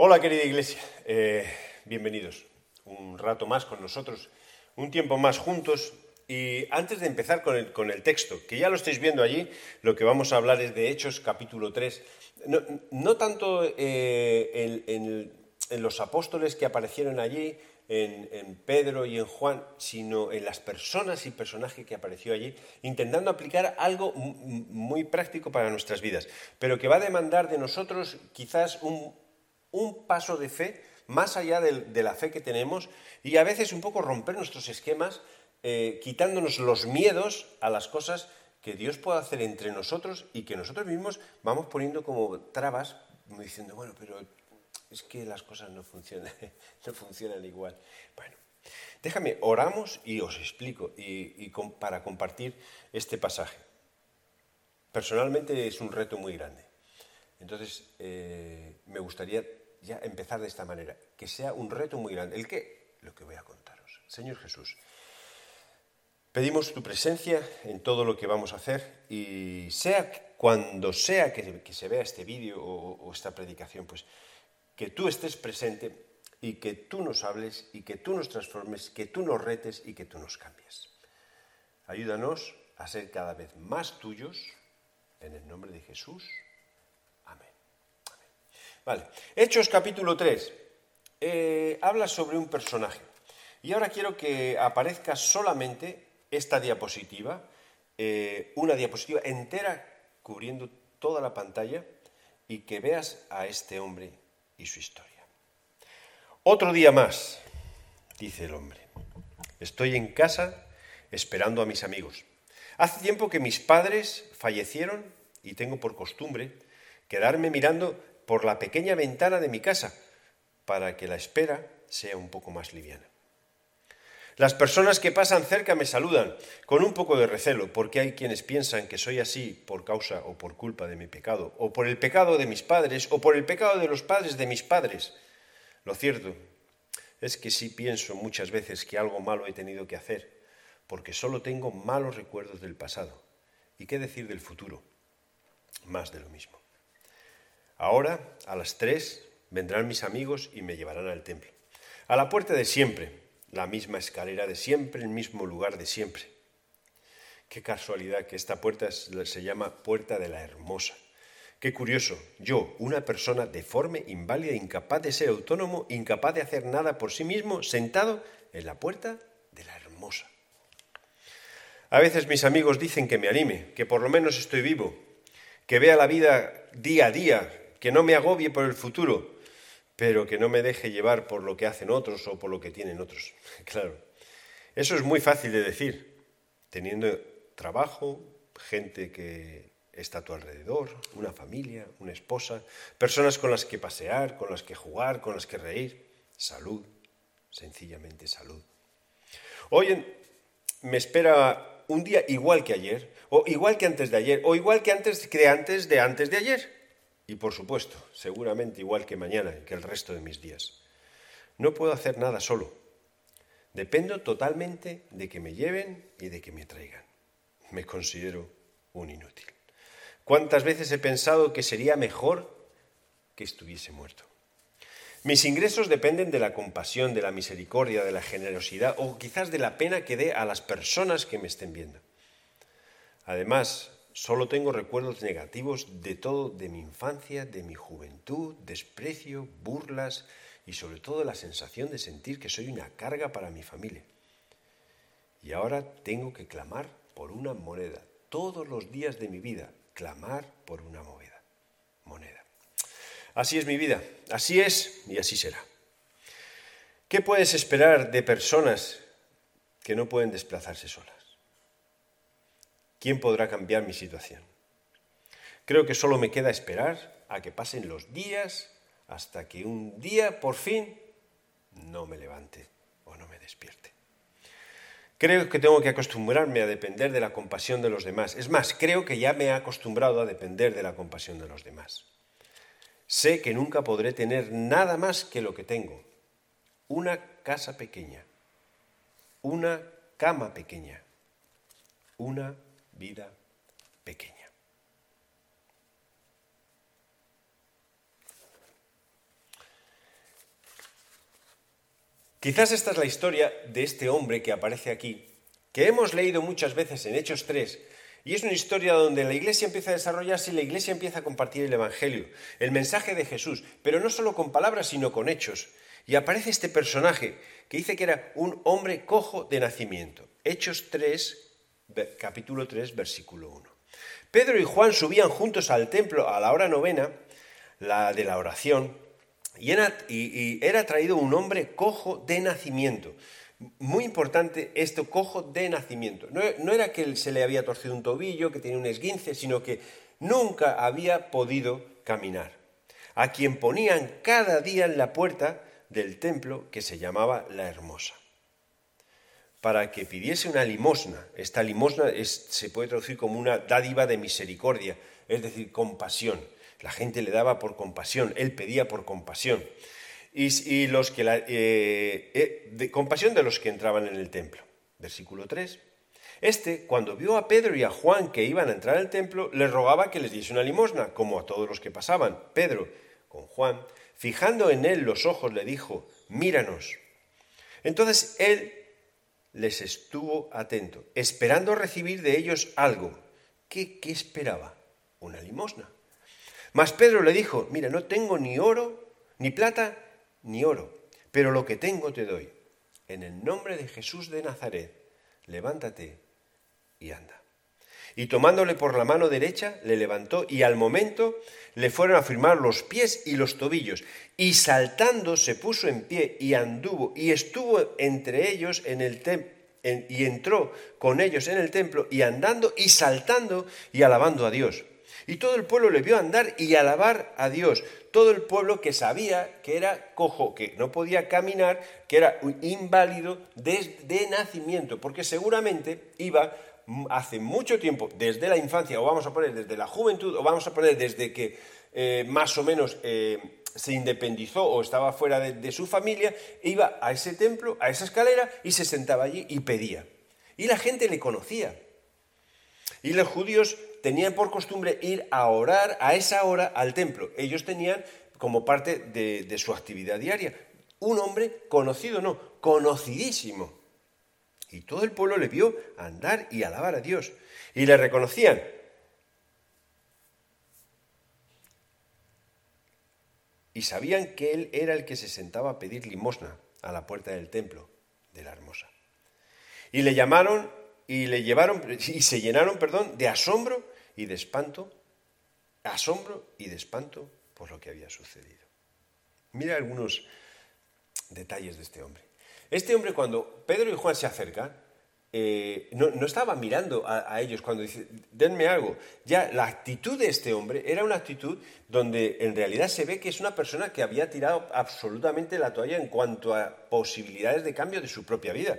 Hola querida iglesia, eh, bienvenidos un rato más con nosotros, un tiempo más juntos. Y antes de empezar con el, con el texto, que ya lo estáis viendo allí, lo que vamos a hablar es de Hechos capítulo 3. No, no tanto eh, en, en, los apóstoles que aparecieron allí, en, en, Pedro y en Juan, sino en las personas y personajes que apareció allí, intentando aplicar algo muy práctico para nuestras vidas, pero que va a demandar de nosotros quizás un, un paso de fe más allá de, la fe que tenemos y a veces un poco romper nuestros esquemas, eh, quitándonos los miedos a las cosas que Dios puede hacer entre nosotros y que nosotros mismos vamos poniendo como trabas, diciendo, bueno, pero es que las cosas no funcionan, no funcionan igual. Bueno, déjame, oramos y os explico y, para compartir este pasaje. Personalmente es un reto muy grande. Entonces, eh, me gustaría ya empezar de esta manera, que sea un reto muy grande. ¿El qué? Lo que voy a contaros. Señor Jesús, pedimos tu presencia en todo lo que vamos a hacer y sea cuando sea que, se vea este vídeo o, esta predicación, pues que tú estés presente y que tú nos hables y que tú nos transformes, que tú nos retes y que tú nos cambies. Ayúdanos a ser cada vez más tuyos, en el nombre de Jesús. Hechos capítulo 3. Eh, habla sobre un personaje. Y ahora quiero que aparezca solamente esta diapositiva, eh, una diapositiva entera cubriendo toda la pantalla y que veas a este hombre y su historia. Otro día más, dice el hombre. Estoy en casa esperando a mis amigos. Hace tiempo que mis padres fallecieron y tengo por costumbre quedarme mirando por la pequeña ventana de mi casa para que la espera sea un poco más liviana. Las personas que pasan cerca me saludan con un poco de recelo, porque hay quienes piensan que soy así por causa o por culpa de mi pecado, o por el pecado de mis padres, o por el pecado de los padres de mis padres. Lo cierto es que sí pienso muchas veces que algo malo he tenido que hacer, porque solo tengo malos recuerdos del pasado. ¿Y qué decir del futuro? Más de lo mismo. Ahora, a las tres, vendrán mis amigos y me llevarán al templo. A la puerta de siempre, la misma escalera de siempre, el mismo lugar de siempre. Qué casualidad que esta puerta se llama Puerta de la Hermosa. Qué curioso, yo, una persona deforme, inválida, incapaz de ser autónomo, incapaz de hacer nada por sí mismo, sentado en la puerta de la Hermosa. A veces mis amigos dicen que me anime, que por lo menos estoy vivo, que vea la vida día a día, que no me agobie por el futuro, pero que no me deje llevar por lo que hacen otros o por lo que tienen otros. Claro, eso es muy fácil de decir, teniendo trabajo, gente que está a tu alrededor, una familia, una esposa, personas con las que pasear, con las que jugar, con las que reír, salud, sencillamente salud. Hoy me espera un día igual que ayer, o igual que antes de ayer, o igual que antes que antes de antes de ayer y por supuesto, seguramente igual que mañana y que el resto de mis días. No puedo hacer nada solo. Dependo totalmente de que me lleven y de que me traigan. Me considero un inútil. ¿Cuántas veces he pensado que sería mejor que estuviese muerto? Mis ingresos dependen de la compasión, de la misericordia, de la generosidad o quizás de la pena que dé a las personas que me estén viendo. Además, Solo tengo recuerdos negativos de todo, de mi infancia, de mi juventud, desprecio, burlas y sobre todo la sensación de sentir que soy una carga para mi familia. Y ahora tengo que clamar por una moneda. Todos los días de mi vida, clamar por una moneda. moneda. Así es mi vida, así es y así será. ¿Qué puedes esperar de personas que no pueden desplazarse solas? ¿Quién podrá cambiar mi situación? Creo que solo me queda esperar a que pasen los días hasta que un día, por fin, no me levante o no me despierte. Creo que tengo que acostumbrarme a depender de la compasión de los demás. Es más, creo que ya me he acostumbrado a depender de la compasión de los demás. Sé que nunca podré tener nada más que lo que tengo. Una casa pequeña, una cama pequeña, una vida pequeña. Quizás esta es la historia de este hombre que aparece aquí, que hemos leído muchas veces en Hechos 3, y es una historia donde la iglesia empieza a desarrollarse y la iglesia empieza a compartir el Evangelio, el mensaje de Jesús, pero no solo con palabras, sino con hechos. Y aparece este personaje que dice que era un hombre cojo de nacimiento. Hechos 3, capítulo 3, versículo 1. Pedro y Juan subían juntos al templo a la hora novena, la de la oración, y era, traído un hombre cojo de nacimiento. Muy importante esto, cojo de nacimiento. No, no, era que se le había torcido un tobillo, que tenía un esguince, sino que nunca había podido caminar. A quien ponían cada día en la puerta del templo que se llamaba la Hermosa para que pidiese una limosna. Esta limosna se puede traducir como una dádiva de misericordia, es decir, compasión. La gente le daba por compasión, él pedía por compasión. Y, los que la, eh, eh, de, compasión de los que entraban en el templo. Versículo 3. Este, cuando vio a Pedro y a Juan que iban a entrar al templo, les rogaba que les diese una limosna, como a todos los que pasaban. Pedro, con Juan, fijando en él los ojos, le dijo, míranos. Entonces él les estuvo atento, esperando recibir de ellos algo. ¿Qué, qué esperaba? Una limosna. Mas Pedro le dijo, mira, no tengo ni oro, ni plata, ni oro, pero lo que tengo te doy. En el nombre de Jesús de Nazaret, levántate y anda. Y tomándole por la mano derecha, le levantó y al momento le fueron a firmar los pies y los tobillos. Y saltando se puso en pie y anduvo y estuvo entre ellos en el templo y entró con ellos en el templo y andando y saltando y alabando a Dios. Y todo el pueblo le vio andar y alabar a Dios. Todo el pueblo que sabía que era cojo, que no podía caminar, que era inválido desde nacimiento, porque seguramente iba hace mucho tiempo, desde la infancia, o vamos a poner desde la juventud, o vamos a poner desde que eh, más o menos eh, se independizó o estaba fuera de, su familia, iba a ese templo, a esa escalera, y se sentaba allí y pedía. Y la gente le conocía. Y los judíos tenían por costumbre ir a orar a esa hora al templo. Ellos tenían como parte de, de su actividad diaria. Un hombre conocido, no, conocidísimo. Y todo el pueblo le vio andar y alabar a Dios. Y le reconocían. Y sabían que él era el que se sentaba a pedir limosna a la puerta del templo de la hermosa. Y le llamaron y le llevaron y se llenaron, perdón, de asombro y de espanto, asombro y de espanto por lo que había sucedido. Mira algunos detalles de este hombre. Este hombre cuando Pedro y Juan se acercan, eh, no, estaba mirando a, ellos cuando dice, denme algo. Ya la actitud de este hombre era una actitud donde en realidad se ve que es una persona que había tirado absolutamente la toalla en cuanto a posibilidades de cambio de su propia vida.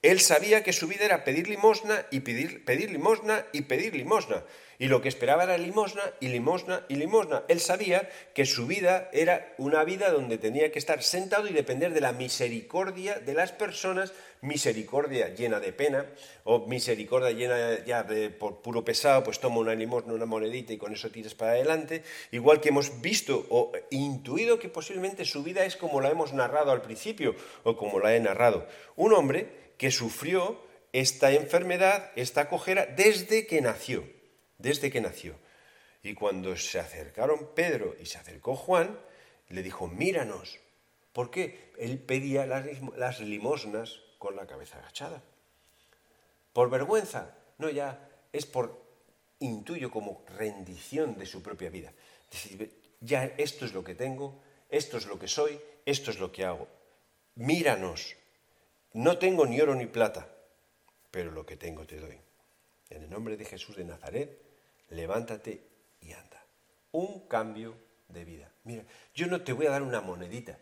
Él sabía que su vida era pedir limosna y pedir, pedir limosna y pedir limosna. Y lo que esperaba era limosna y limosna y limosna. Él sabía que su vida era una vida donde tenía que estar sentado y depender de la misericordia de las personas, misericordia llena de pena, o misericordia llena ya de, por puro pesado, pues toma una limosna, una monedita y con eso tires para adelante. Igual que hemos visto o intuido que posiblemente su vida es como la hemos narrado al principio o como la he narrado. Un hombre que sufrió esta enfermedad, esta cojera, desde que nació, desde que nació. Y cuando se acercaron Pedro y se acercó Juan, le dijo, míranos. ¿Por qué? Él pedía las limosnas con la cabeza agachada. ¿Por vergüenza? No, ya es por, intuyo, como rendición de su propia vida. Decir, ya esto es lo que tengo, esto es lo que soy, esto es lo que hago. Míranos. No tengo ni oro ni plata, pero lo que tengo te doy. En el nombre de Jesús de Nazaret, levántate y anda. Un cambio de vida. Mira, yo no te voy a dar una monedita,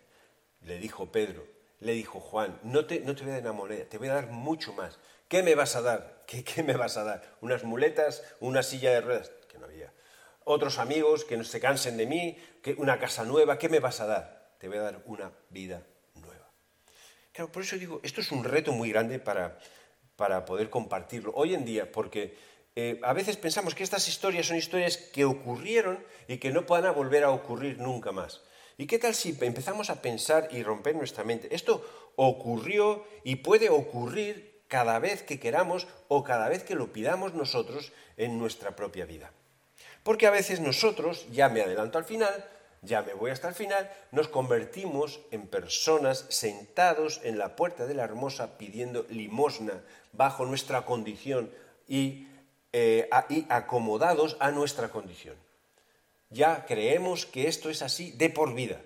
le dijo Pedro, le dijo Juan, no te, no te voy a dar una moneda, te voy a dar mucho más. ¿Qué me vas a dar? ¿Qué, ¿Qué me vas a dar? ¿Unas muletas? ¿Una silla de ruedas? Que no había. ¿Otros amigos que no se cansen de mí? ¿Una casa nueva? ¿Qué me vas a dar? Te voy a dar una vida Claro, por eso digo, esto es un reto muy grande para, para poder compartirlo hoy en día, porque eh, a veces pensamos que estas historias son historias que ocurrieron y que no puedan volver a ocurrir nunca más. ¿Y qué tal si empezamos a pensar y romper nuestra mente? Esto ocurrió y puede ocurrir cada vez que queramos o cada vez que lo pidamos nosotros en nuestra propia vida. Porque a veces nosotros, ya me adelanto al final, ya me voy hasta el final, nos convertimos en personas sentados en la puerta de la hermosa pidiendo limosna bajo nuestra condición y, eh, y acomodados a nuestra condición ya creemos que esto es así de por vida.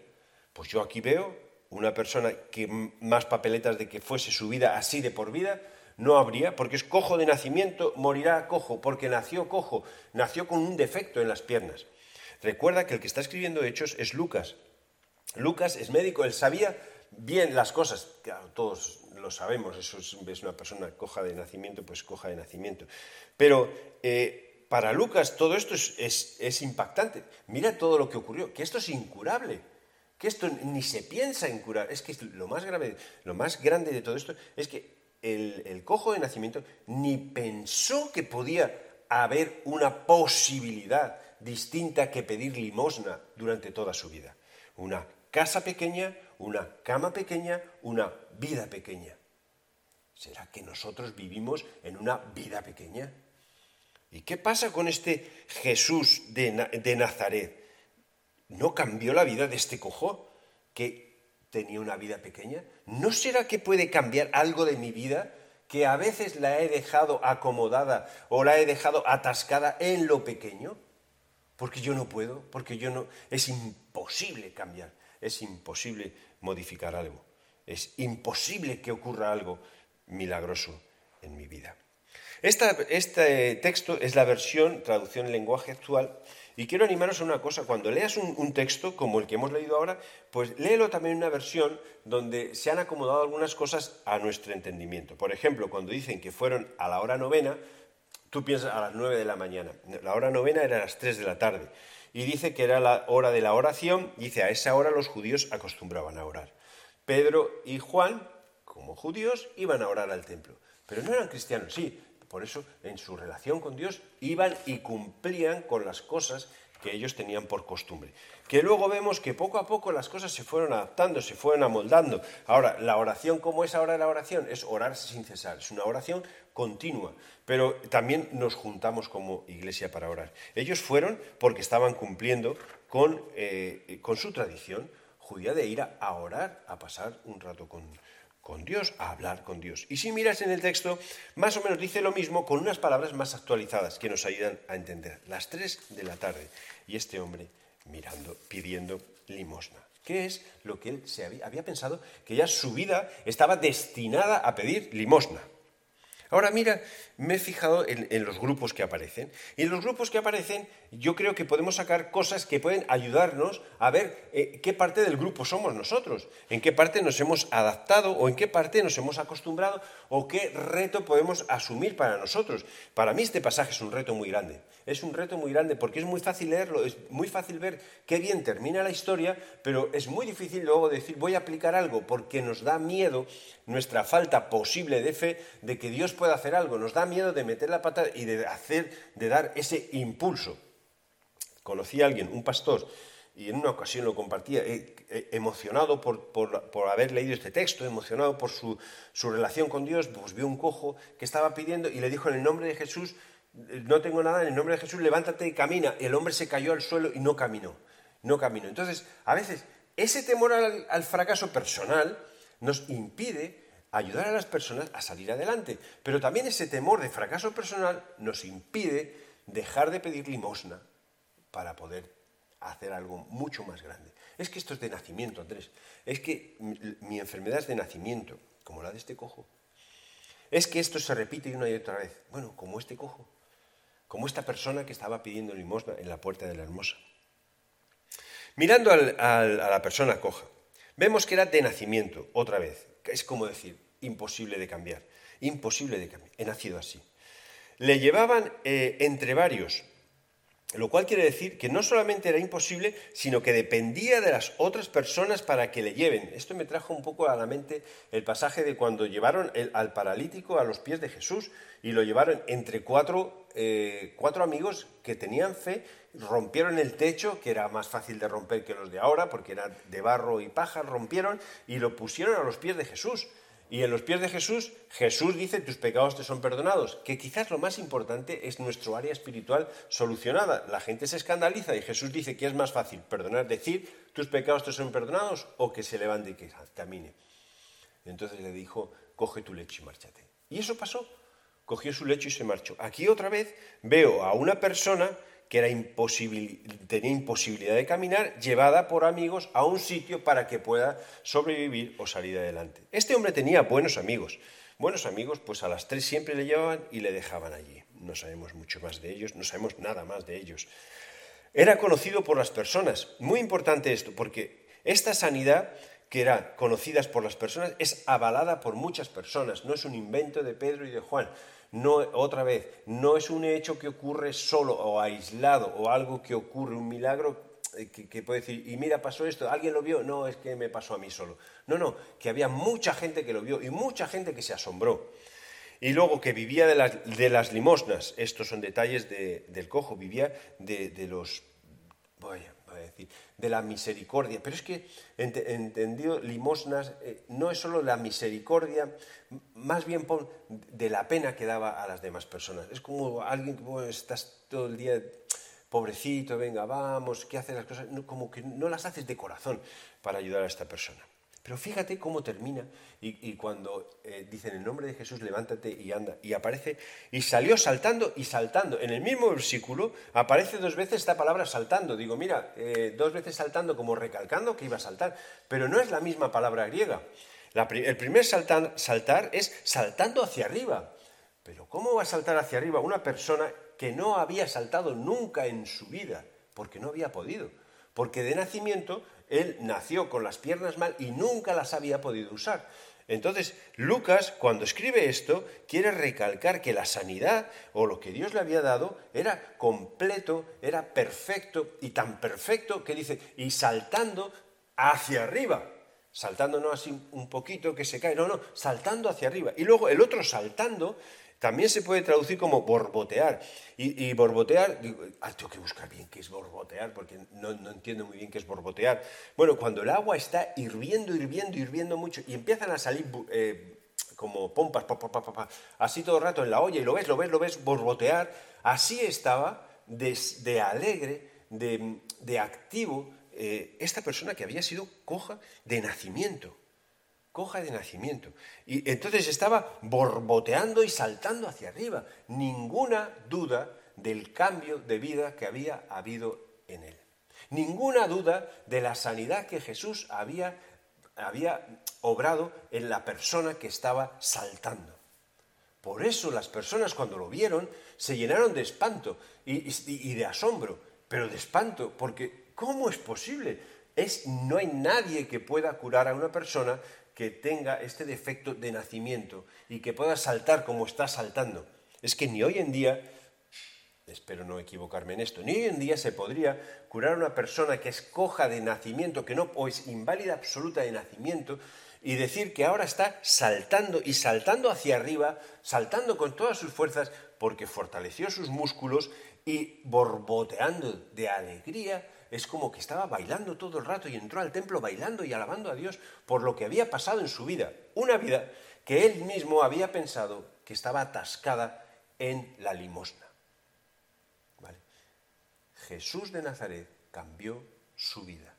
Pues yo aquí veo una persona que más papeletas de que fuese su vida así de por vida, no habría, porque es cojo de nacimiento, morirá cojo, porque nació cojo, nació con un defecto en las piernas. Recuerda que el que está escribiendo Hechos es Lucas. Lucas es médico, él sabía bien las cosas, todos lo sabemos, eso es, una persona coja de nacimiento, pues coja de nacimiento. Pero eh, para Lucas todo esto es, impactante. Mira todo lo que ocurrió, que esto es incurable, que esto ni se piensa en curar. Es que lo más grave, lo más grande de todo esto es que el cojo de nacimiento ni pensó que podía haber una posibilidad distinta que pedir limosna durante toda su vida. Una casa pequeña, una cama pequeña, una vida pequeña. ¿Será que nosotros vivimos en una vida pequeña? ¿Y qué pasa con este Jesús de, Nazaret? ¿No cambió la vida de este cojo que tenía una vida pequeña? ¿No será que puede cambiar algo de mi vida que a veces la he dejado acomodada o la he dejado atascada en lo pequeño? Porque yo no puedo, porque yo no... Es imposible cambiar, es imposible modificar algo, es imposible que ocurra algo milagroso en mi vida este texto es la versión, traducción en lenguaje actual, y quiero animaros a una cosa, cuando leas un, texto como el que hemos leído ahora, pues léelo también en una versión donde se han acomodado algunas cosas a nuestro entendimiento. Por ejemplo, cuando dicen que fueron a la hora novena, tú piensas a las nueve de la mañana. La hora novena era a las tres de la tarde. Y dice que era la hora de la oración, dice a esa hora los judíos acostumbraban a orar. Pedro y Juan, como judíos, iban a orar al templo. Pero no eran cristianos, sí, por eso, en su relación con Dios, iban y cumplían con las cosas que ellos tenían por costumbre. Que luego vemos que poco a poco las cosas se fueron adaptando, se fueron amoldando. Ahora, la oración, ¿cómo es ahora la oración? Es orar sin cesar, es una oración continua, pero también nos juntamos como iglesia para orar. Ellos fueron porque estaban cumpliendo con, eh, con su tradición judía de ir a orar, a pasar un rato con, con Dios, a hablar con Dios. Y si miras en el texto, más o menos dice lo mismo con unas palabras más actualizadas que nos ayudan a entender. Las tres de la tarde y este hombre mirando, pidiendo limosna. ¿Qué es lo que él se había, había pensado? Que ya su vida estaba destinada a pedir limosna. Ahora mira, me he fijado en, los grupos que aparecen. Y en los grupos que aparecen yo creo que podemos sacar cosas que pueden ayudarnos a ver eh, qué parte del grupo somos nosotros, en qué parte nos hemos adaptado o en qué parte nos hemos acostumbrado o qué reto podemos asumir para nosotros. Para mí este pasaje es un reto muy grande. Es un reto muy grande porque es muy fácil leerlo, es muy fácil ver qué bien termina la historia, pero es muy difícil luego decir voy a aplicar algo porque nos da miedo nuestra falta posible de fe de que Dios pueda hacer algo. Nos da miedo de meter la pata y de hacer, de dar ese impulso. Conocí a alguien, un pastor, y en una ocasión lo compartía, eh, eh, emocionado por, haber leído este texto, emocionado por su, relación con Dios, pues vio un cojo que estaba pidiendo y le dijo en el nombre de Jesús, no tengo nada, en el nombre de Jesús, levántate y camina. El hombre se cayó al suelo y no caminó, no caminó. Entonces, a veces, ese temor al fracaso personal nos impide ayudar a las personas a salir adelante. Pero también ese temor de fracaso personal nos impide dejar de pedir limosna para poder hacer algo mucho más grande. Es que esto es de nacimiento, Andrés. Es que mi, enfermedad es de nacimiento, como la de este cojo. Es que esto se repite una y otra vez. Bueno, como este cojo, como esta persona que estaba pidiendo limosna en la puerta de la hermosa. Mirando a la persona coja, vemos que era de nacimiento, otra vez es como decir, imposible de cambiar, imposible de cambiar, he nacido así. Le llevaban eh, entre varios Lo cual quiere decir que no solamente era imposible, sino que dependía de las otras personas para que le lleven. Esto me trajo un poco a la mente el pasaje de cuando llevaron al paralítico a los pies de Jesús y lo llevaron entre cuatro, eh, cuatro amigos que tenían fe, rompieron el techo, que era más fácil de romper que los de ahora, porque era de barro y paja, rompieron y lo pusieron a los pies de Jesús. Y en los pies de Jesús, Jesús dice, tus pecados te son perdonados, que quizás lo más importante es nuestro área espiritual solucionada. La gente se escandaliza y Jesús dice que es más fácil perdonar, decir, tus pecados te son perdonados, o que se levante y que camine. Entonces le dijo, coge tu lecho y márchate. Y eso pasó. Cogió su lecho y se marchó. Aquí otra vez veo a una persona que era tenía imposibilidad de caminar, llevada por amigos a un sitio para que pueda sobrevivir o salir adelante. Este hombre tenía buenos amigos. Buenos amigos, pues a las tres siempre le llevaban y le dejaban allí. No sabemos mucho más de ellos, no sabemos nada más de ellos. Era conocido por las personas. Muy importante esto, porque esta sanidad que era conocida por las personas es avalada por muchas personas, no es un invento de Pedro y de Juan no, otra vez, no es un hecho que ocurre solo o aislado o algo que ocurre, un milagro eh, que, puede decir, y mira, pasó esto, ¿alguien lo vio? No, es que me pasó a mí solo. No, no, que había mucha gente que lo vio y mucha gente que se asombró. Y luego que vivía de las, de las limosnas, estos son detalles del cojo, vivía de, de los, vaya, de la misericordia. Pero es que, entendido, limosnas eh, no es solo la misericordia, más bien de la pena que daba a las demás personas. Es como alguien que estás todo el día, pobrecito, venga, vamos, ¿qué haces las cosas? como que no las haces de corazón para ayudar a esta persona. Pero fíjate cómo termina y, cuando eh, dicen el nombre de Jesús, levántate y anda. Y aparece, y salió saltando y saltando. En el mismo versículo aparece dos veces esta palabra saltando. Digo, mira, eh, dos veces saltando como recalcando que iba a saltar. Pero no es la misma palabra griega. el primer saltar, saltar es saltando hacia arriba. Pero ¿cómo va a saltar hacia arriba una persona que no había saltado nunca en su vida? Porque no había podido. Porque de nacimiento él nació con las piernas mal y nunca las había podido usar. Entonces, Lucas, cuando escribe esto, quiere recalcar que la sanidad o lo que Dios le había dado era completo, era perfecto y tan perfecto que dice, y saltando hacia arriba, saltando no así un poquito que se cae, no, no, saltando hacia arriba. Y luego el otro saltando también se puede traducir como borbotear. Y, borbotear, digo, ah, tengo que buscar bien qué es borbotear, porque no, entiendo muy bien qué es borbotear. Bueno, cuando el agua está hirviendo, hirviendo, hirviendo mucho y empiezan a salir eh, como pompas, así todo el rato en la olla y lo ves, lo ves, lo ves borbotear, así estaba de, alegre, de, activo, eh, esta persona que había sido coja de nacimiento coja de nacimiento. Y entonces estaba borboteando y saltando hacia arriba. Ninguna duda del cambio de vida que había habido en él. Ninguna duda de la sanidad que Jesús había, había obrado en la persona que estaba saltando. Por eso las personas cuando lo vieron se llenaron de espanto y, de asombro, pero de espanto, porque ¿cómo es posible? Es, no hay nadie que pueda curar a una persona que tenga este defecto de nacimiento y que pueda saltar como está saltando. Es que ni hoy en día, espero no equivocarme en esto, ni hoy en día se podría curar a una persona que es coja de nacimiento, que no, o es inválida absoluta de nacimiento, y decir que ahora está saltando y saltando hacia arriba, saltando con todas sus fuerzas, porque fortaleció sus músculos y borboteando de alegría, es como que estaba bailando todo el rato y entró al templo bailando y alabando a Dios por lo que había pasado en su vida. Una vida que él mismo había pensado que estaba atascada en la limosna. Jesús de Nazaret cambió su vida.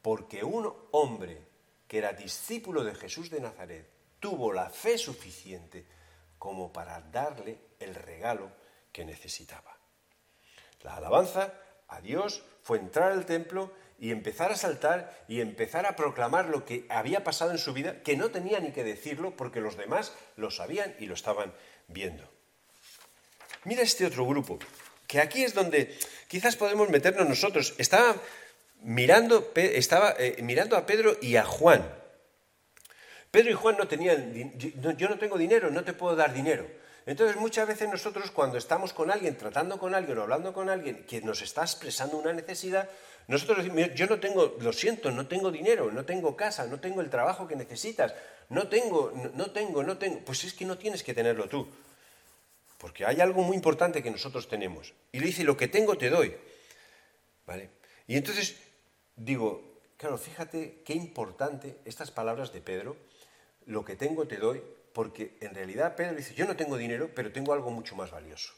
Porque un hombre que era discípulo de Jesús de Nazaret tuvo la fe suficiente como para darle el regalo que necesitaba. La alabanza a Dios fue entrar al templo y empezar a saltar y empezar a proclamar lo que había pasado en su vida, que no tenía ni que decirlo porque los demás lo sabían y lo estaban viendo. Mira este otro grupo, que aquí es donde quizás podemos meternos nosotros. Estaba mirando, estaba, eh, mirando a Pedro y a Juan. Pedro y Juan no tenían, yo no tengo dinero, no te puedo dar dinero. Entonces muchas veces nosotros cuando estamos con alguien, tratando con alguien o hablando con alguien que nos está expresando una necesidad, nosotros decimos, yo no tengo, lo siento, no tengo dinero, no tengo casa, no tengo el trabajo que necesitas, no tengo, no tengo, no tengo. Pues es que no tienes que tenerlo tú. Porque hay algo muy importante que nosotros tenemos. Y le dice, lo que tengo te doy. ¿Vale? Y entonces digo, claro, fíjate qué importante estas palabras de Pedro, lo que tengo te doy, porque en realidad Pedro dice, yo no tengo dinero, pero tengo algo mucho más valioso.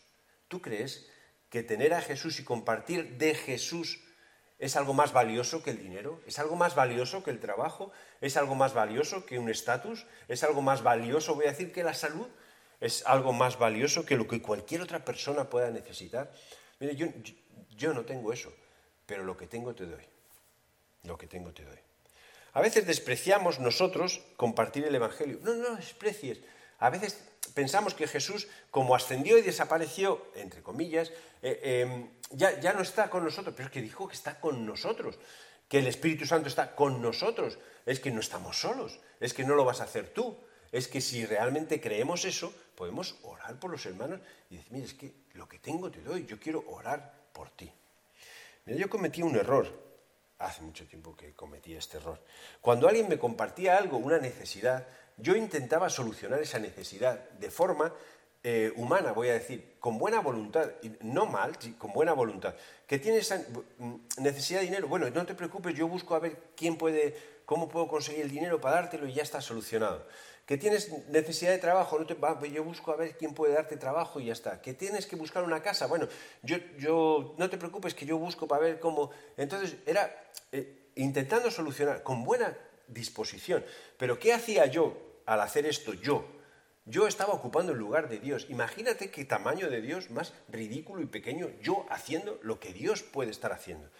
¿Tú crees que tener a Jesús y compartir de Jesús es algo más valioso que el dinero? ¿Es algo más valioso que el trabajo? ¿Es algo más valioso que un estatus? ¿Es algo más valioso, voy a decir, que la salud? ¿Es algo más valioso que lo que cualquier otra persona pueda necesitar? Mire, yo, yo no tengo eso, pero lo que tengo te doy. Lo que tengo te doy. A veces despreciamos nosotros compartir el Evangelio. No, no desprecies. A veces pensamos que Jesús, como ascendió y desapareció, entre comillas, eh, em, ya, ya no está con nosotros, pero es que dijo que está con nosotros, que el Espíritu Santo está con nosotros. Es que no estamos solos, es que no lo vas a hacer tú. Es que si realmente creemos eso, podemos orar por los hermanos y decir, mire, es que lo que tengo te doy, yo quiero orar por ti. Mira, yo cometí un error hace mucho tiempo que cometí este error. Cuando alguien me compartía algo, una necesidad, yo intentaba solucionar esa necesidad de forma eh, humana, voy a decir, con buena voluntad, no mal, con buena voluntad. Que tienes mm, necesidad de dinero, bueno, no te preocupes, yo busco a ver quién puede, cómo puedo conseguir el dinero para dártelo y ya está solucionado que tienes necesidad de trabajo, no te, yo busco a ver quién puede darte trabajo y ya está. Que tienes que buscar una casa, bueno, yo, yo no te preocupes que yo busco para ver cómo. Entonces era eh, intentando solucionar con buena disposición. Pero ¿qué hacía yo al hacer esto? Yo. Yo estaba ocupando el lugar de Dios. Imagínate qué tamaño de Dios más ridículo y pequeño yo haciendo lo que Dios puede estar haciendo.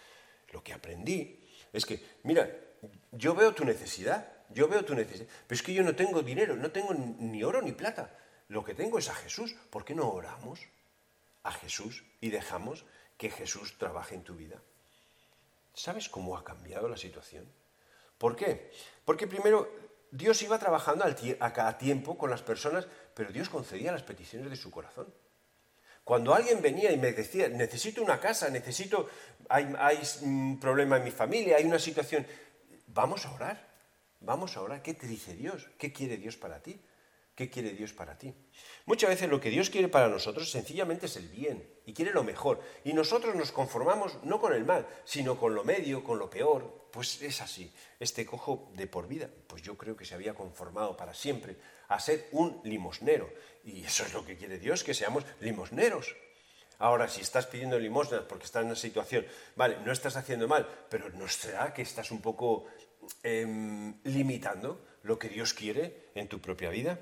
Lo que aprendí es que, mira, yo veo tu necesidad, yo veo tu necesidad, pero es que yo no tengo dinero, no tengo ni oro ni plata. Lo que tengo es a Jesús. ¿Por qué no oramos a Jesús y dejamos que Jesús trabaje en tu vida? ¿Sabes cómo ha cambiado la situación? ¿Por qué? Porque primero Dios iba trabajando a cada tiempo con las personas, pero Dios concedía las peticiones de su corazón. Cuando alguien venía y me decía, necesito una casa, necesito, hay, hay un problema en mi familia, hay una situación, vamos a orar. Vamos ahora, ¿qué te dice Dios? ¿Qué quiere Dios para ti? ¿Qué quiere Dios para ti? Muchas veces lo que Dios quiere para nosotros sencillamente es el bien y quiere lo mejor. Y nosotros nos conformamos no con el mal, sino con lo medio, con lo peor. Pues es así. Este cojo de por vida, pues yo creo que se había conformado para siempre a ser un limosnero. Y eso es lo que quiere Dios, que seamos limosneros. Ahora, si estás pidiendo limosnas porque estás en una situación, vale, no estás haciendo mal, pero ¿no será que estás un poco Em, limitando lo que Dios quiere en tu propia vida.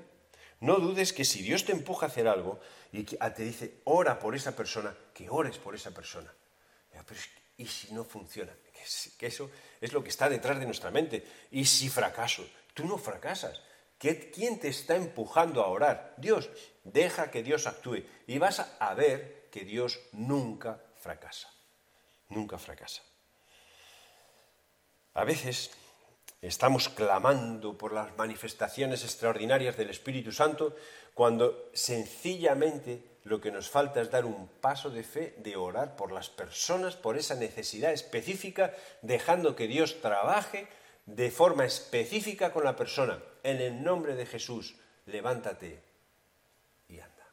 No dudes que si Dios te empuja a hacer algo y te dice, ora por esa persona, que ores por esa persona. ¿Y si no funciona? Que eso es lo que está detrás de nuestra mente. ¿Y si fracaso? Tú no fracasas. ¿Quién te está empujando a orar? Dios. Deja que Dios actúe y vas a ver que Dios nunca fracasa. Nunca fracasa. A veces Estamos clamando por las manifestaciones extraordinarias del Espíritu Santo cuando sencillamente lo que nos falta es dar un paso de fe, de orar por las personas, por esa necesidad específica, dejando que Dios trabaje de forma específica con la persona. En el nombre de Jesús, levántate y anda.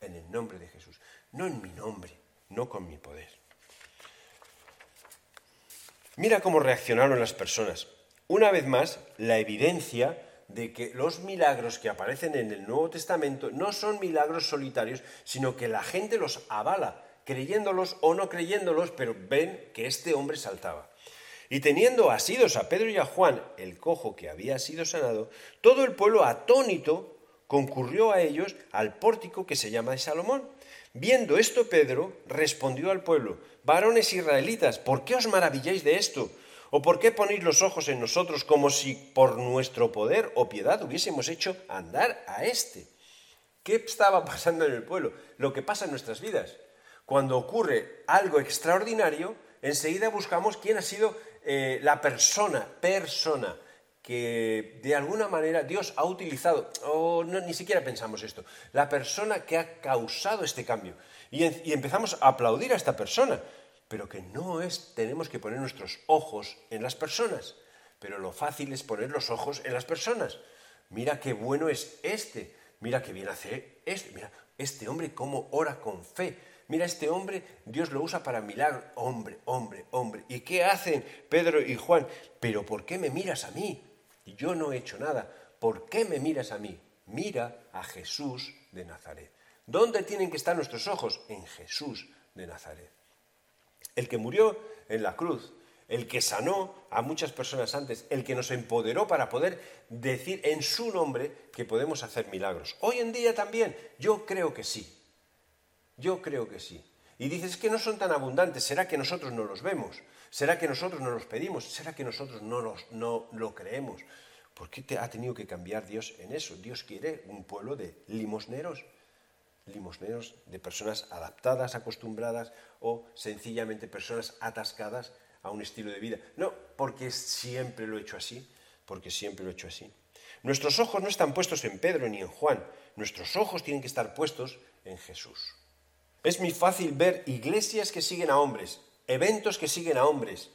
En el nombre de Jesús. No en mi nombre, no con mi poder. Mira cómo reaccionaron las personas. Una vez más, la evidencia de que los milagros que aparecen en el Nuevo Testamento no son milagros solitarios, sino que la gente los avala, creyéndolos o no creyéndolos, pero ven que este hombre saltaba. Y teniendo asidos a Pedro y a Juan, el cojo que había sido sanado, todo el pueblo atónito concurrió a ellos al pórtico que se llama de Salomón. Viendo esto, Pedro respondió al pueblo, varones israelitas, ¿por qué os maravilláis de esto? ¿O por qué ponéis los ojos en nosotros como si por nuestro poder o piedad hubiésemos hecho andar a éste? ¿Qué estaba pasando en el pueblo? Lo que pasa en nuestras vidas. Cuando ocurre algo extraordinario, enseguida buscamos quién ha sido eh, la persona, persona, que de alguna manera Dios ha utilizado, o no, ni siquiera pensamos esto, la persona que ha causado este cambio. Y, empezamos a aplaudir a esta persona, pero que no es, tenemos que poner nuestros ojos en las personas. Pero lo fácil es poner los ojos en las personas. Mira qué bueno es este, mira qué bien hace este, mira, este hombre cómo ora con fe. Mira, este hombre, Dios lo usa para mirar, hombre, hombre, hombre. ¿Y qué hacen Pedro y Juan? Pero ¿por qué me miras a mí? yo no he hecho nada. ¿Por qué me miras a mí? Mira a Jesús de Nazaret. ¿Dónde tienen que estar nuestros ojos? En Jesús de Nazaret. El que murió en la cruz, el que sanó a muchas personas antes, el que nos empoderó para poder decir en su nombre que podemos hacer milagros. Hoy en día también, yo creo que sí. Yo creo que sí. Y dices que no son tan abundantes, ¿será que nosotros no los vemos? ¿Será que nosotros no los pedimos? ¿Será que nosotros no, no lo creemos? ¿Por qué te ha tenido que cambiar Dios en eso? Dios quiere un pueblo de limosneros, limosneros de personas adaptadas, acostumbradas o sencillamente personas atascadas a un estilo de vida. No, porque siempre lo he hecho así, porque siempre lo he hecho así. Nuestros ojos no están puestos en Pedro ni en Juan, nuestros ojos tienen que estar puestos en Jesús. Es muy fácil ver iglesias que siguen a hombres, eventos que siguen a hombres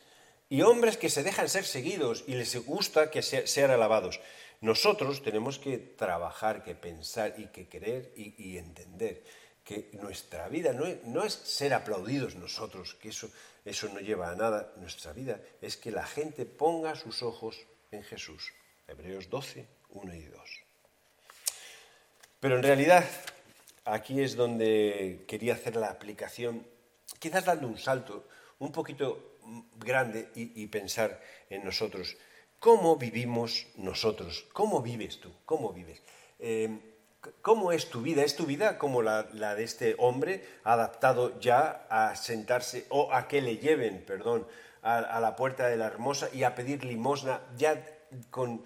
y hombres que se dejan ser seguidos y les gusta que sean alabados. Nosotros tenemos que trabajar, que pensar y que querer y, entender que nuestra vida no es, ser aplaudidos nosotros, que eso, eso no lleva a nada. Nuestra vida es que la gente ponga sus ojos en Jesús. Hebreos 12, 1 y 2. Pero en realidad, aquí es donde quería hacer la aplicación, quizás dando un salto un poquito grande y, pensar en nosotros. ¿Cómo vivimos nosotros? ¿Cómo vives tú? ¿Cómo vives? Eh, ¿Cómo es tu vida? ¿Es tu vida como la, de este hombre, adaptado ya a sentarse o a que le lleven, perdón, a, la puerta de la hermosa y a pedir limosna, ya con,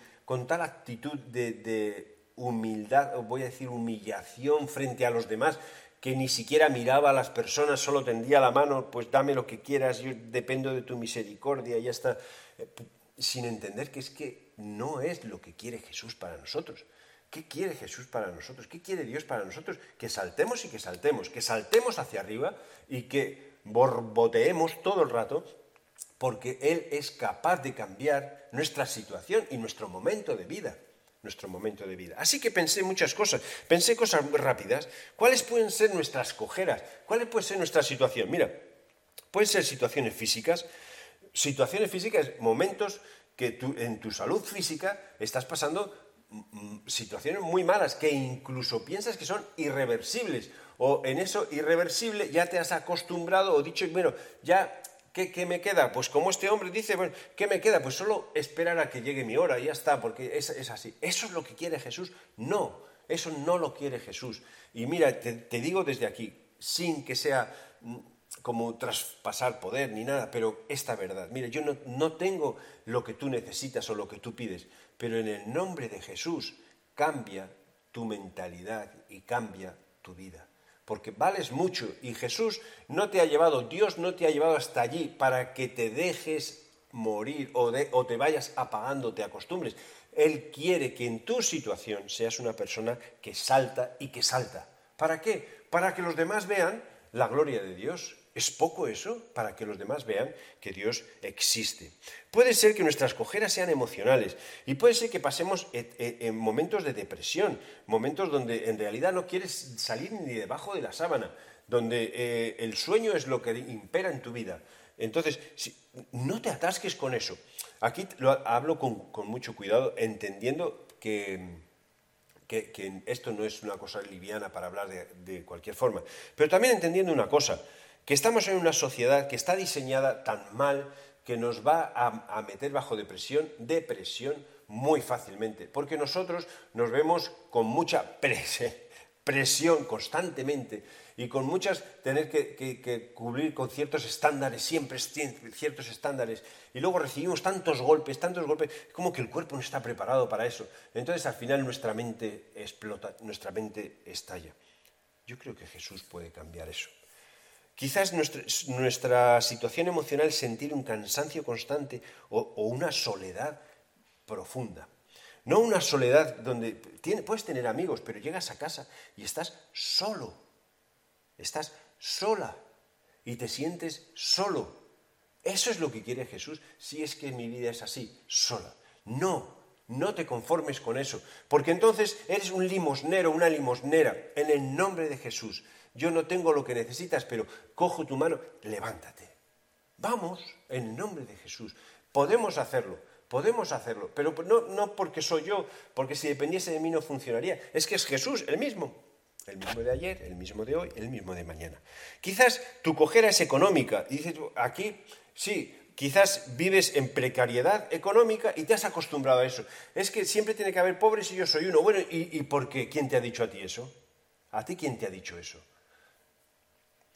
tal actitud de, humildad, o voy a decir humillación frente a los demás, que ni siquiera miraba a las personas, solo tendía la mano, pues dame lo que quieras, yo dependo de tu misericordia, ya está, eh, sin entender que es que no es lo que quiere Jesús para nosotros. ¿Qué quiere Jesús para nosotros? ¿Qué quiere Dios para nosotros? Que saltemos y que saltemos, que saltemos hacia arriba y que borboteemos todo el rato, porque Él es capaz de cambiar nuestra situación y nuestro momento de vida nuestro momento de vida. Así que pensé muchas cosas, pensé cosas muy rápidas. ¿Cuáles pueden ser nuestras cojeras? ¿Cuál puede ser nuestra situación? Mira, pueden ser situaciones físicas, situaciones físicas, momentos que en tu salud física estás pasando mm, situaciones muy malas que incluso piensas que son irreversibles o en eso irreversible ya te has acostumbrado o dicho, bueno, ya ¿Qué, me queda? Pues como este hombre dice, bueno, ¿qué me queda? Pues solo esperar a que llegue mi hora y ya está, porque es, así. ¿Eso es lo que quiere Jesús? No, eso no lo quiere Jesús. Y mira, te, digo desde aquí, sin que sea mm, como traspasar poder ni nada, pero esta verdad. Mira, yo no, no tengo lo que tú necesitas o lo que tú pides, pero en el nombre de Jesús cambia tu mentalidad y cambia tu vida porque vales mucho y Jesús no te ha llevado, Dios no te ha llevado hasta allí para que te dejes morir o, o te vayas apagando, te acostumbres. Él quiere que en tu situación seas una persona que salta y que salta. ¿Para qué? Para que los demás vean la gloria de Dios, ¿Es poco eso para que los demás vean que Dios existe? Puede ser que nuestras cojeras sean emocionales y puede ser que pasemos en momentos de depresión, momentos donde en realidad no quieres salir ni debajo de la sábana, donde eh, el sueño es lo que impera en tu vida. Entonces, no te atasques con eso. Aquí lo hablo con, mucho cuidado, entendiendo que, esto no es una cosa liviana para hablar de cualquier forma, pero también entendiendo una cosa que estamos en una sociedad que está diseñada tan mal que nos va a, meter bajo depresión, depresión muy fácilmente, porque nosotros nos vemos con mucha presión constantemente y con muchas tener que, cubrir con ciertos estándares, siempre ciertos estándares, y luego recibimos tantos golpes, tantos golpes, como que el cuerpo no está preparado para eso. Entonces al final nuestra mente explota, nuestra mente estalla. Yo creo que Jesús puede cambiar eso. Quizás nuestra, situación emocional sentir un cansancio constante o, una soledad profunda. No una soledad donde puedes tener amigos, pero llegas a casa y estás solo. Estás sola y te sientes solo. Eso es lo que quiere Jesús si es que mi vida es así, sola. No, no te conformes con eso, porque entonces eres un limosnero, una limosnera, en el nombre de Jesús. Yo no tengo lo que necesitas, pero cojo tu mano, levántate. Vamos, en el nombre de Jesús. Podemos hacerlo, podemos hacerlo, pero no, no porque soy yo, porque si dependiese de mí no funcionaría. Es que es Jesús, el mismo. El mismo de ayer, el mismo de hoy, el mismo de mañana. Quizás tu cojera es económica. Y dices, aquí, sí, quizás vives en precariedad económica y te has acostumbrado a eso. Es que siempre tiene que haber pobres y yo soy uno. Bueno, ¿y, y por qué? ¿Quién te ha dicho a ti eso? ¿A ti quién te ha dicho eso?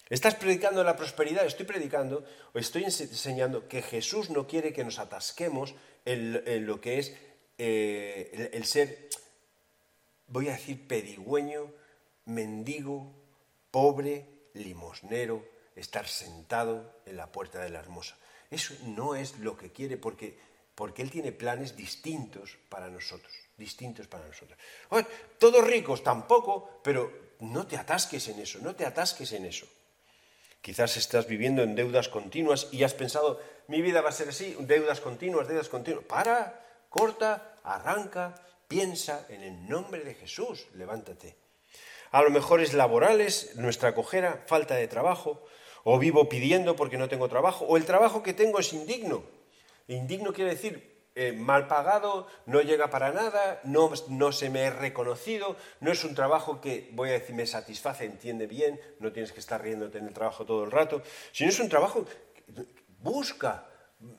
¿Estás predicando la prosperidad? Estoy predicando o estoy enseñando que Jesús no quiere que nos atasquemos en, lo que es eh, el, ser, voy a decir, pedigüeño, mendigo, pobre, limosnero, estar sentado en la puerta de la hermosa. Eso no es lo que quiere porque, porque Él tiene planes distintos para nosotros, distintos para nosotros. todos ricos tampoco, pero no te atasques en eso, no te atasques en eso. Quizás estás viviendo en deudas continuas y has pensado, mi vida va a ser así, deudas continuas, deudas continuas. Para, corta, arranca, piensa en el nombre de Jesús, levántate. A lo mejor es laborales, nuestra cojera, falta de trabajo, o vivo pidiendo porque no tengo trabajo, o el trabajo que tengo es indigno. Indigno quiere decir eh, mal pagado, no llega para nada, no, no se me he reconocido, no es un trabajo que, voy a decir, me satisface, entiende bien, no tienes que estar riéndote en el trabajo todo el rato, sino es un trabajo, busca,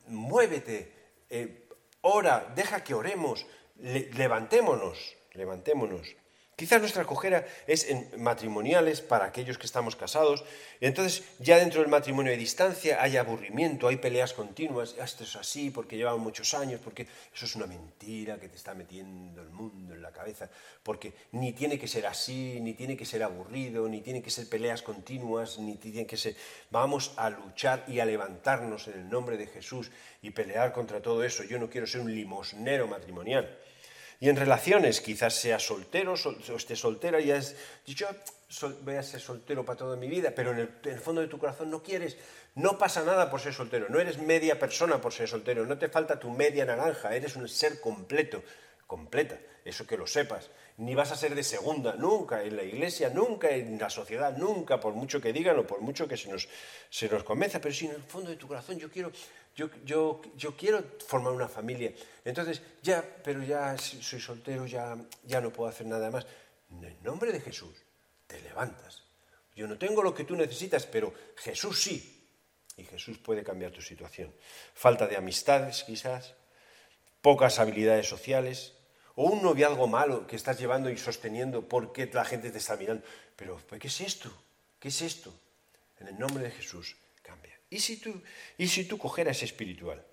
muévete, eh, ora, deja que oremos, levantémonos, levantémonos. Quizás nuestra cojera es en matrimoniales para aquellos que estamos casados. Entonces, ya dentro del matrimonio hay distancia, hay aburrimiento, hay peleas continuas. Ah, esto es así porque llevamos muchos años, porque eso es una mentira que te está metiendo el mundo en la cabeza. Porque ni tiene que ser así, ni tiene que ser aburrido, ni tiene que ser peleas continuas, ni tiene que ser. Vamos a luchar y a levantarnos en el nombre de Jesús y pelear contra todo eso. Yo no quiero ser un limosnero matrimonial. Y en relaciones, quizás sea soltero o esté soltera y has dicho, voy a ser soltero para toda mi vida, pero en el, fondo de tu corazón no quieres. No pasa nada por ser soltero, no eres media persona por ser soltero, no te falta tu media naranja, eres un ser completo, completa, eso que lo sepas. Ni vas a ser de segunda, nunca, en la iglesia, nunca, en la sociedad, nunca, por mucho que digan o por mucho que se nos, se nos convenza, pero si en el fondo de tu corazón yo quiero yo, quiero formar una familia. Entonces, ya, pero ya soy soltero, ya, ya no puedo hacer nada más. En el nombre de Jesús, te levantas. Yo no tengo lo que tú necesitas, pero Jesús sí. Y Jesús puede cambiar tu situación. Falta de amistades, quizás, pocas habilidades sociales, o un noviazgo malo que estás llevando y sosteniendo porque la gente te está mirando. Pero, ¿qué es esto? ¿Qué es esto? En el nombre de Jesús, ¿Y si tú, y si tú cogeras espiritual?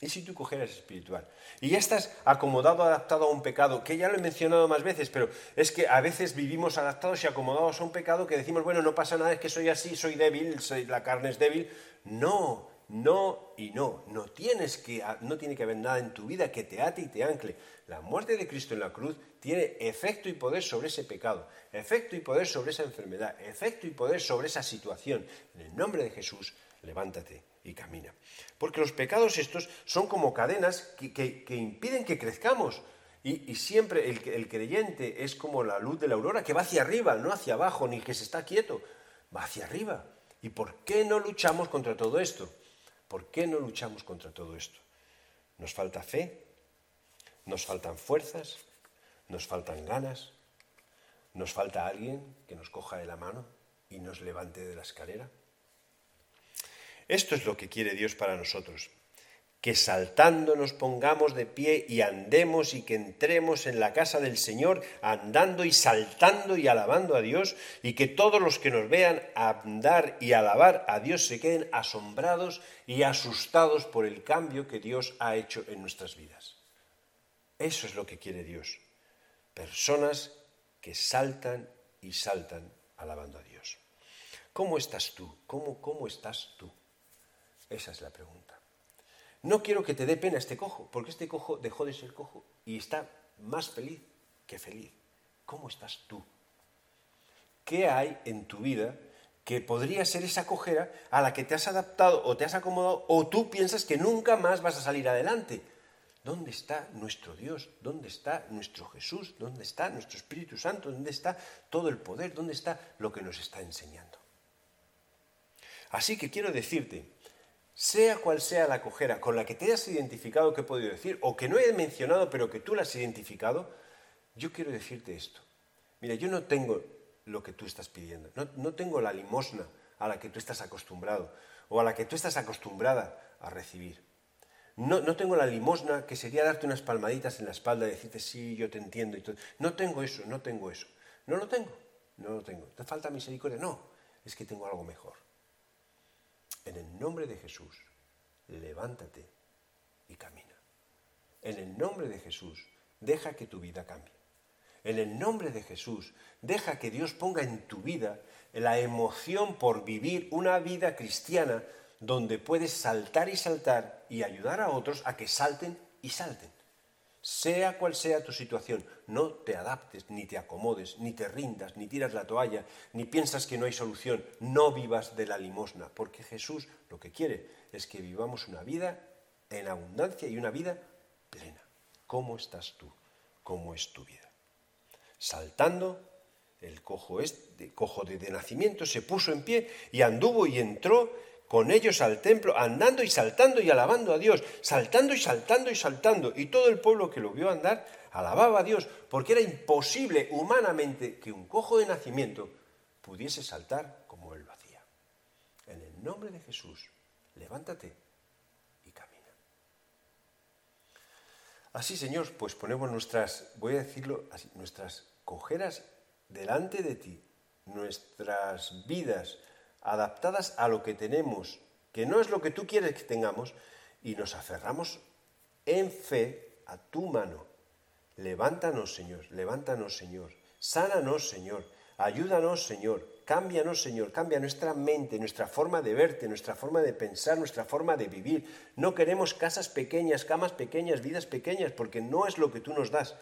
¿Y si tú cogeras espiritual? Y ya estás acomodado, adaptado a un pecado, que ya lo he mencionado más veces, pero es que a veces vivimos adaptados y acomodados a un pecado que decimos, bueno, no pasa nada, es que soy así, soy débil, soy, la carne es débil. No, no y no. No, tienes que, no tiene que haber nada en tu vida que te ate y te ancle. La muerte de Cristo en la cruz tiene efecto y poder sobre ese pecado, efecto y poder sobre esa enfermedad, efecto y poder sobre esa situación. En el nombre de Jesús levántate y camina. Porque los pecados estos son como cadenas que, impiden que crezcamos. Y, siempre el, el, creyente es como la luz de la aurora que va hacia arriba, no hacia abajo, ni que se está quieto, va hacia arriba. ¿Y por qué no luchamos contra todo esto? ¿Por qué no luchamos contra todo esto? Nos falta fe, nos faltan fuerzas, nos faltan ganas, nos falta alguien que nos coja de la mano y nos levante de la escalera. Esto es lo que quiere Dios para nosotros, que saltando nos pongamos de pie y andemos y que entremos en la casa del Señor andando y saltando y alabando a Dios y que todos los que nos vean andar y alabar a Dios se queden asombrados y asustados por el cambio que Dios ha hecho en nuestras vidas. Eso es lo que quiere Dios. Personas que saltan y saltan alabando a Dios. ¿Cómo estás tú? ¿Cómo, cómo estás tú? Esa es la pregunta. no quiero que te dé pena este cojo, porque este cojo dejó de ser cojo y está más feliz que feliz. ¿Cómo estás tú? ¿Qué hay en tu vida que podría ser esa cojera a la que te has adaptado o te has acomodado o tú piensas que nunca más vas a salir adelante? ¿Dónde está nuestro Dios? ¿Dónde está nuestro Jesús? ¿Dónde está nuestro Espíritu Santo? ¿Dónde está todo el poder? ¿Dónde está lo que nos está enseñando? Así que quiero decirte, sea cual sea la cojera con la que te hayas identificado que he podido decir, o que no he mencionado pero que tú la has identificado, yo quiero decirte esto. Mira, yo no tengo lo que tú estás pidiendo, no, tengo la limosna a la que tú estás acostumbrado o a la que tú estás acostumbrada a recibir. No, no, tengo la limosna que sería darte unas palmaditas en la espalda y decirte, sí, yo te entiendo. No tengo eso, no tengo eso. No lo tengo, no lo tengo. ¿Te falta misericordia? No, es que tengo algo mejor. En el nombre de Jesús, levántate y camina. En el nombre de Jesús, deja que tu vida cambie. En el nombre de Jesús, deja que Dios ponga en tu vida la emoción por vivir una vida cristiana donde puedes saltar y saltar y ayudar a otros a que salten y salten. Sea cual sea tu situación, no te adaptes, ni te acomodes, ni te rindas, ni tiras la toalla, ni piensas que no hay solución. No vivas de la limosna, porque Jesús lo que quiere es que vivamos una vida en abundancia y una vida plena. ¿Cómo estás tú? ¿Cómo es tu vida? Saltando, el cojo, de nacimiento se puso en pie y anduvo y entró con ellos al templo, andando y saltando y alabando a Dios, saltando y saltando y saltando. Y todo el pueblo que lo vio andar alababa a Dios, porque era imposible humanamente que un cojo de nacimiento pudiese saltar como él lo hacía. En el nombre de Jesús, levántate y camina. Así, Señor, pues ponemos nuestras, voy a decirlo así, nuestras cojeras delante de ti, nuestras vidas, adaptadas a lo que tenemos, que no es lo que tú quieres que tengamos, y nos aferramos en fe a tu mano. Levántanos, Señor, levántanos, Señor. Sánanos, Señor. Ayúdanos, Señor. Cámbianos, Señor. Cambia nuestra mente, nuestra forma de verte, nuestra forma de pensar, nuestra forma de vivir. No queremos casas pequeñas, camas pequeñas, vidas pequeñas, porque no es lo que tú nos das.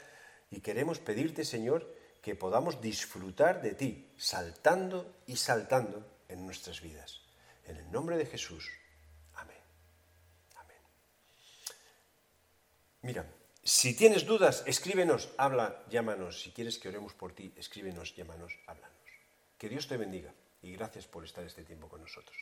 Y queremos pedirte, Señor, que podamos disfrutar de ti, saltando y saltando en nuestras vidas. En el nombre de Jesús. Amén. Amén. Mira, si tienes dudas, escríbenos, habla, llámanos. Si quieres que oremos por ti, escríbenos, llámanos, háblanos. Que Dios te bendiga y gracias por estar este tiempo con nosotros.